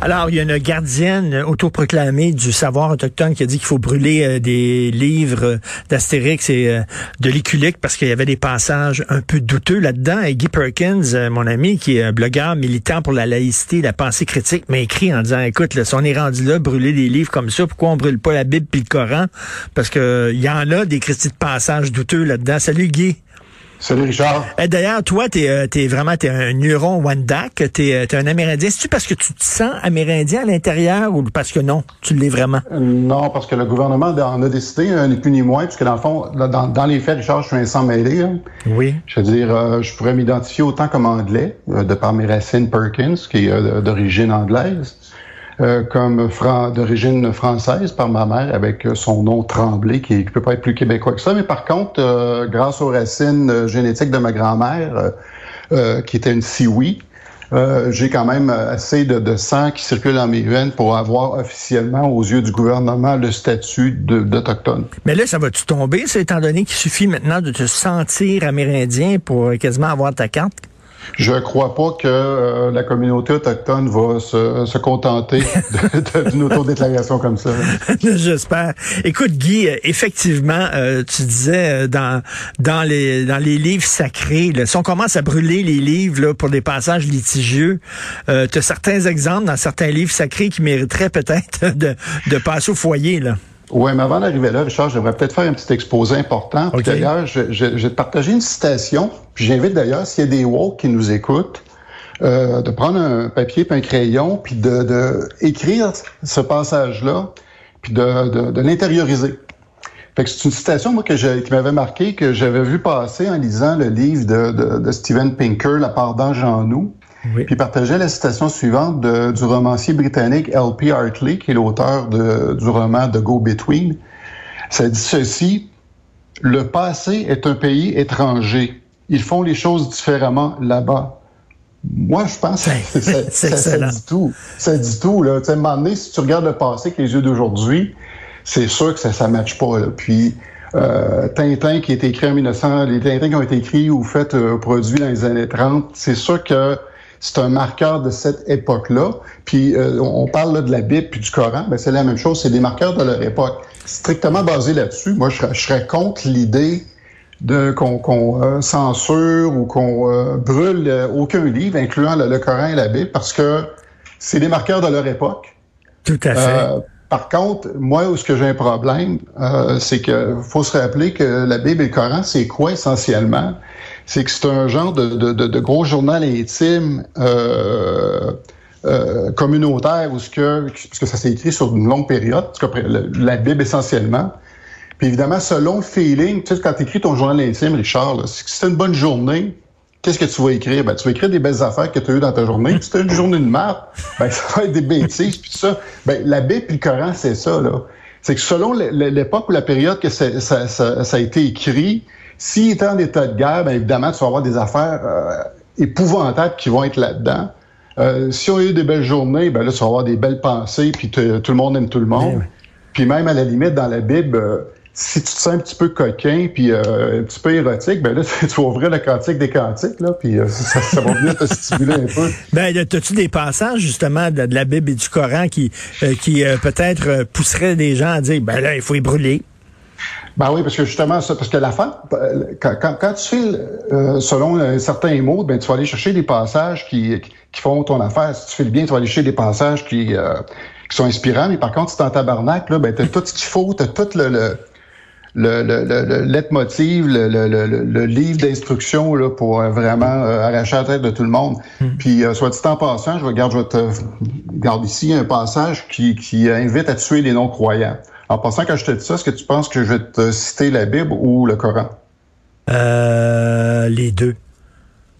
Alors, il y a une gardienne autoproclamée du savoir autochtone qui a dit qu'il faut brûler euh, des livres d'Astérix et euh, de Liculique parce qu'il y avait des passages un peu douteux là-dedans. Et Guy Perkins, euh, mon ami, qui est un blogueur militant pour la laïcité, la pensée critique, m'a écrit en disant, écoute, là, si on est rendu là, brûler des livres comme ça, pourquoi on brûle pas la Bible puis le Coran? Parce que il y en a des critiques de passages douteux là-dedans. Salut Guy. Salut Richard. Eh, d'ailleurs, toi, t'es euh, es vraiment es un neuron Wendak, t'es euh, es un Amérindien. C'est-tu parce que tu te sens Amérindien à l'intérieur ou parce que non, tu l'es vraiment? Euh, non, parce que le gouvernement en a décidé, ni plus ni moins, puisque dans le fond, dans, les faits, Richard, je suis un sang mêlé. Oui. Je veux dire, je pourrais m'identifier autant comme anglais, de par mes racines Perkins, qui est d'origine anglaise. Euh, comme d'origine française par ma mère, avec euh, son nom Tremblay, qui ne peut pas être plus québécois que ça. Mais par contre, euh, grâce aux racines génétiques de ma grand-mère, qui était une Siwi, j'ai quand même assez de, sang qui circule dans mes veines pour avoir officiellement, aux yeux du gouvernement, le statut d'Autochtone. Mais là, ça va-tu tomber, étant donné qu'il suffit maintenant de te sentir amérindien pour quasiment avoir ta carte? Je crois pas que euh, la communauté autochtone va se, contenter d'une autodéclaration comme ça. J'espère. Écoute, Guy, effectivement, euh, tu disais euh, dans dans les dans les livres sacrés, si on commence à brûler les livres là, pour des passages litigieux, euh, tu as certains exemples dans certains livres sacrés qui mériteraient peut-être de, de passer au foyer. là. Oui, mais avant d'arriver là, Richard, j'aimerais peut-être faire un petit exposé important. D'ailleurs, je, je, vais te partager une citation. Puis j'invite d'ailleurs, s'il y a des woke qui nous écoutent, euh, de prendre un papier puis un crayon, puis de, de écrire ce passage-là, puis de, de, de l'intérioriser. Fait que c'est une citation moi que qui m'avait marqué, que j'avais vu passer en lisant le livre de, de, de Steven Pinker, La part d'ange en nous. Oui. Puis partageait la citation suivante de, du romancier britannique L.P. Hartley, qui est l'auteur du roman The Go-Between. Ça dit ceci, le passé est un pays étranger. Ils font les choses différemment là-bas. Moi, je pense que ça, ça, ça, dit tout. Ça dit tout. Là. Tu sais, à un moment donné, si tu regardes le passé avec les yeux d'aujourd'hui, c'est sûr que ça ne matche pas. Là. Puis, euh, Tintin qui a été écrit en 1900, les Tintins qui ont été écrits ou faits, euh, produits dans les années 30, c'est sûr que c'est un marqueur de cette époque-là. Puis euh, on parle là, de la Bible puis du Coran, ben c'est la même chose, c'est des marqueurs de leur époque. Strictement basé là-dessus, moi je, serais contre l'idée de qu'on euh, censure ou qu'on euh, brûle aucun livre, incluant le, Coran et la Bible, parce que c'est des marqueurs de leur époque. Tout à fait. Par contre, moi, où ce que j'ai un problème, c'est que faut se rappeler que la Bible et le Coran, c'est quoi essentiellement? c'est que c'est un genre de, de, de, gros journal intime euh, euh, communautaire où ce que, puisque ça s'est écrit sur une longue période, la Bible essentiellement. Puis évidemment, selon le feeling, tu sais, quand tu écris ton journal intime, Richard, si c'est une bonne journée, qu'est-ce que tu vas écrire? Ben, tu vas écrire des belles affaires que tu as eues dans ta journée. Si tu une journée de merde, ben, ça va être des bêtises, puis ça. Ben, la Bible et le Coran, c'est ça, là. C'est que selon l'époque ou la période que ça, ça, ça a été écrit, s'il est en état de guerre, bien évidemment, tu vas avoir des affaires euh, épouvantables qui vont être là-dedans. Euh, si on a eu des belles journées, ben là, tu vas avoir des belles pensées, puis tout le monde aime tout le monde. Puis même à la limite, dans la Bible, euh, si tu te sens un petit peu coquin, puis un petit peu érotique, ben là, tu vas ouvrir le cantique des cantiques, là, puis ça, va venir te stimuler un peu. Ben, as-tu des passages, justement, de, la Bible et du Coran qui, qui peut-être pousseraient des gens à dire, ben là, il faut y brûler? Ben oui, parce que justement, ça, parce que la fin, quand, quand, tu fais euh, selon certains mots, ben tu vas aller chercher des passages qui, qui font ton affaire. Si tu fais le bien, tu vas aller chercher des passages qui, euh, qui sont inspirants. Mais par contre, si t'es en tabarnak, là, ben t'as tout ce qu'il faut, t'as tout le, le le, le, le, le leitmotiv, le, le, le, livre d'instruction là, pour euh, vraiment arracher la tête de tout le monde. Hmm. Puis, soit dit en passant, je regarde, je vais te garde ici un passage qui, qui invite à tuer les non-croyants. En passant, quand je te dis ça, est-ce que tu penses que je vais te citer la Bible ou le Coran? Euh, les deux.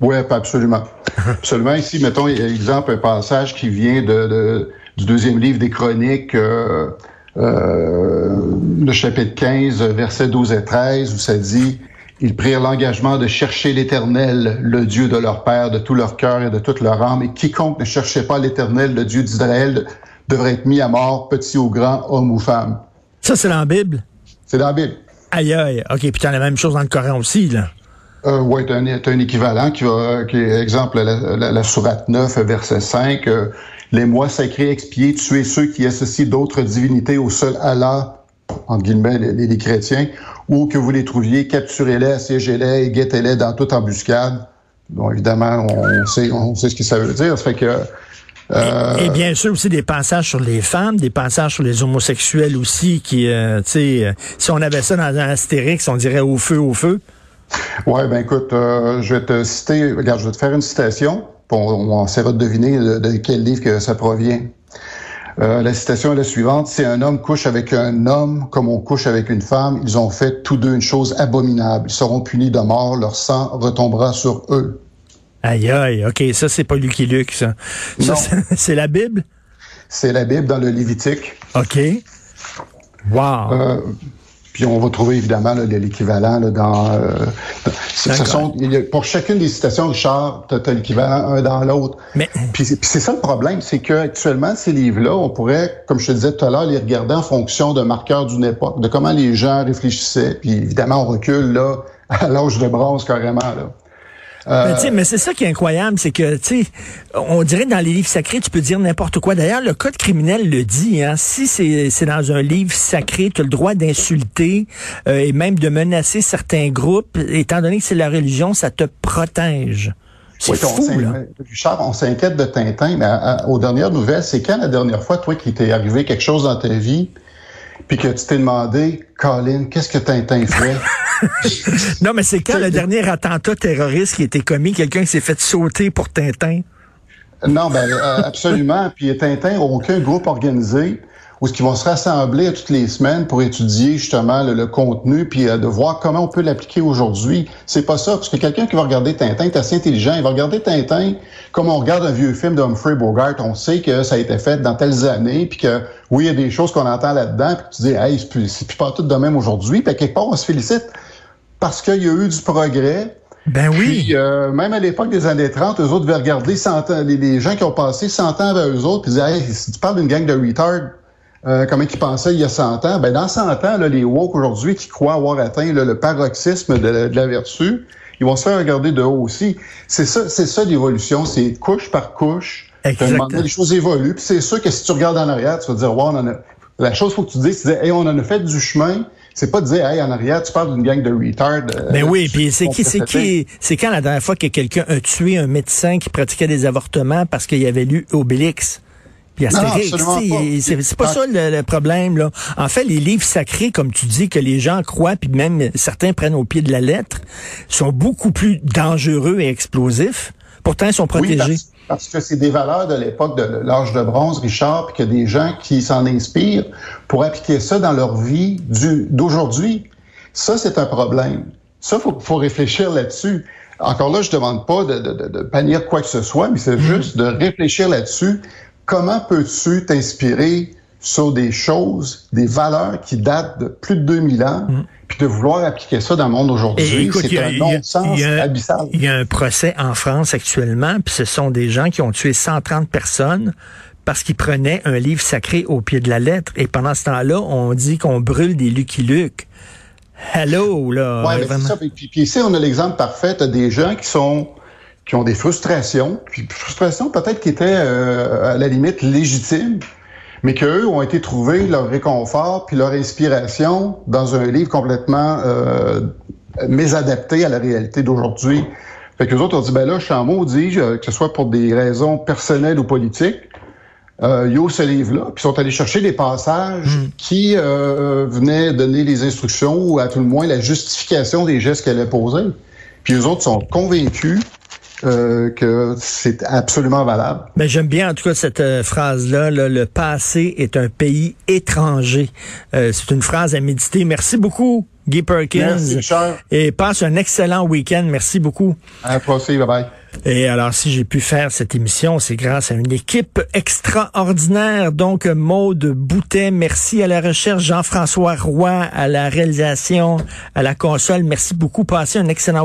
Oui, absolument. absolument. Ici, mettons, exemple, un passage qui vient de, du deuxième livre des Chroniques, euh, euh, le chapitre 15, versets 12 et 13, où ça dit Ils prirent l'engagement de chercher l'Éternel, le Dieu de leur Père, de tout leur cœur et de toute leur âme, et quiconque ne cherchait pas l'Éternel, le Dieu d'Israël, devrait être mis à mort, petit ou grand, homme ou femme. Ça, c'est dans la Bible? C'est dans la Bible. Aïe, aïe. OK, puis tu as la même chose dans le Coran aussi, là. Euh, oui, tu as, un équivalent qui va, qui est, exemple, la, la, la sourate 9, verset 5. Euh, les mois sacrés expiés, tuer ceux qui associent d'autres divinités au seul Allah, entre guillemets, les, les chrétiens, ou que vous les trouviez, capturez-les, assiégez-les et guettez-les dans toute embuscade. Bon, évidemment, on sait, on sait ce que ça veut dire. Ça fait que euh... Et, bien sûr aussi des passages sur les femmes, des passages sur les homosexuels aussi, qui, euh, tu sais, euh, si on avait ça dans un Astérix, on dirait au feu, au feu. Ouais, ben écoute, euh, je vais te citer, regarde, je vais te faire une citation, on, on essaiera de deviner de, de, quel livre que ça provient. Euh, la citation est la suivante. Si un homme couche avec un homme comme on couche avec une femme, ils ont fait tous deux une chose abominable. Ils seront punis de mort, leur sang retombera sur eux. Aïe, aïe, OK, ça, c'est pas Lucky Luke, ça. ça c'est la Bible? C'est la Bible dans le Lévitique. OK. Wow. Euh, puis on va trouver évidemment l'équivalent dans. Euh, sont, pour chacune des citations, Richard, tu as, l'équivalent un dans l'autre. Mais puis, c'est ça le problème, c'est que actuellement ces livres-là, on pourrait, comme je te disais tout à l'heure, les regarder en fonction d'un marqueur d'une époque, de comment les gens réfléchissaient. Puis évidemment, on recule là à l'âge de bronze carrément là. Euh... Mais, mais c'est ça qui est incroyable, c'est que, tu sais, on dirait dans les livres sacrés, tu peux dire n'importe quoi. D'ailleurs, le code criminel le dit. Hein, si c'est dans un livre sacré, tu as le droit d'insulter euh, et même de menacer certains groupes. Étant donné que c'est la religion, ça te protège. C'est fou, on là. Richard, on s'inquiète de Tintin, mais à, aux dernières nouvelles, c'est quand la dernière fois, toi, qu'il t'est arrivé quelque chose dans ta vie, puis que tu t'es demandé, Colin, qu'est-ce que Tintin fait? non, mais c'est quand le dernier attentat terroriste qui a été commis, quelqu'un qui s'est fait sauter pour Tintin? Non, ben euh, absolument. Puis Tintin aucun groupe organisé où ils vont se rassembler toutes les semaines pour étudier justement le, le contenu puis euh, de voir comment on peut l'appliquer aujourd'hui. C'est pas ça, parce que quelqu'un qui va regarder Tintin est assez intelligent. Il va regarder Tintin comme on regarde un vieux film d'Humphrey Bogart. On sait que ça a été fait dans telles années, puis que oui, il y a des choses qu'on entend là-dedans, puis tu dis, hey, c'est plus, plus pas tout de même aujourd'hui. Puis quelque part, on se félicite parce qu'il y a eu du progrès. Ben oui. Puis, euh, même à l'époque des années 30, eux autres devaient regarder 100 ans, les, les, gens qui ont passé 100 ans avec eux autres, puis disaient, hey, si tu parles d'une gang de retards, euh, comment ils pensaient il y a 100 ans, ben dans 100 ans, là, les woke aujourd'hui qui croient avoir atteint là, le paroxysme de, de, la vertu, ils vont se faire regarder de haut aussi. C'est ça, c'est ça l'évolution, c'est couche par couche. Exactement. Les choses évoluent, puis c'est sûr que si tu regardes en arrière, tu vas dire, ouais, on en a... La chose faut que tu dises, c'est hey, on en a fait du chemin, c'est pas de dire, hey, en arrière, tu parles d'une gang de retards. Euh, Mais oui, puis c'est qui, c'est qui, c'est quand la dernière fois que quelqu'un a tué un médecin qui pratiquait des avortements parce qu'il avait lu Obélix? Puis Astérix, c'est pas ça le, le, problème là. En fait, les livres sacrés, comme tu dis, que les gens croient, puis même certains prennent au pied de la lettre, sont beaucoup plus dangereux et explosifs. Pourtant, ils sont protégés. Oui, parce, parce, que c'est des valeurs de l'époque de l'âge de bronze, Richard, puis qu'il y a des gens qui s'en inspirent pour appliquer ça dans leur vie d'aujourd'hui. Ça, c'est un problème. Ça, faut, faut réfléchir là-dessus. Encore là, je demande pas de, de, de, bannir quoi que ce soit, mais c'est mmh. juste de réfléchir là-dessus comment peux-tu t'inspirer sur des choses, des valeurs qui datent de plus de 2000 ans, mm. puis de vouloir appliquer ça dans le monde aujourd'hui, c'est un non-sens abyssal. Il y a un procès en France actuellement, puis ce sont des gens qui ont tué 130 personnes parce qu'ils prenaient un livre sacré au pied de la lettre. Et pendant ce temps-là, on dit qu'on brûle des Lucky Luke. Hello, là. Ouais, c'est ça. Puis, puis, ici, on a l'exemple parfait. T'as des gens qui sont qui ont des frustrations, puis frustrations peut-être qui étaient euh, à la limite légitimes, mais qu'eux ont été trouver leur réconfort puis leur inspiration dans un livre complètement euh, mésadapté à la réalité d'aujourd'hui. Fait que les autres ont dit, ben là, je suis en maudit, que ce soit pour des raisons personnelles ou politiques, euh, yo ce livre-là, puis ils sont allés chercher des passages mm. qui euh, venaient donner les instructions ou à tout le moins la justification des gestes qu'elle a posés. Puis les autres sont convaincus euh, que c'est absolument valable. Mais j'aime bien en tout cas cette euh, phrase-là. le passé est un pays étranger. Euh, c'est une phrase à méditer. Merci beaucoup, Guy Perkins. Merci, Et passe un excellent week-end. Merci beaucoup. À la prochaine. Bye bye. Et alors, si j'ai pu faire cette émission, c'est grâce à une équipe extraordinaire. Donc, Maude Boutet, merci à la recherche, Jean-François Roy à la réalisation, à la console. Merci beaucoup. Passez un excellent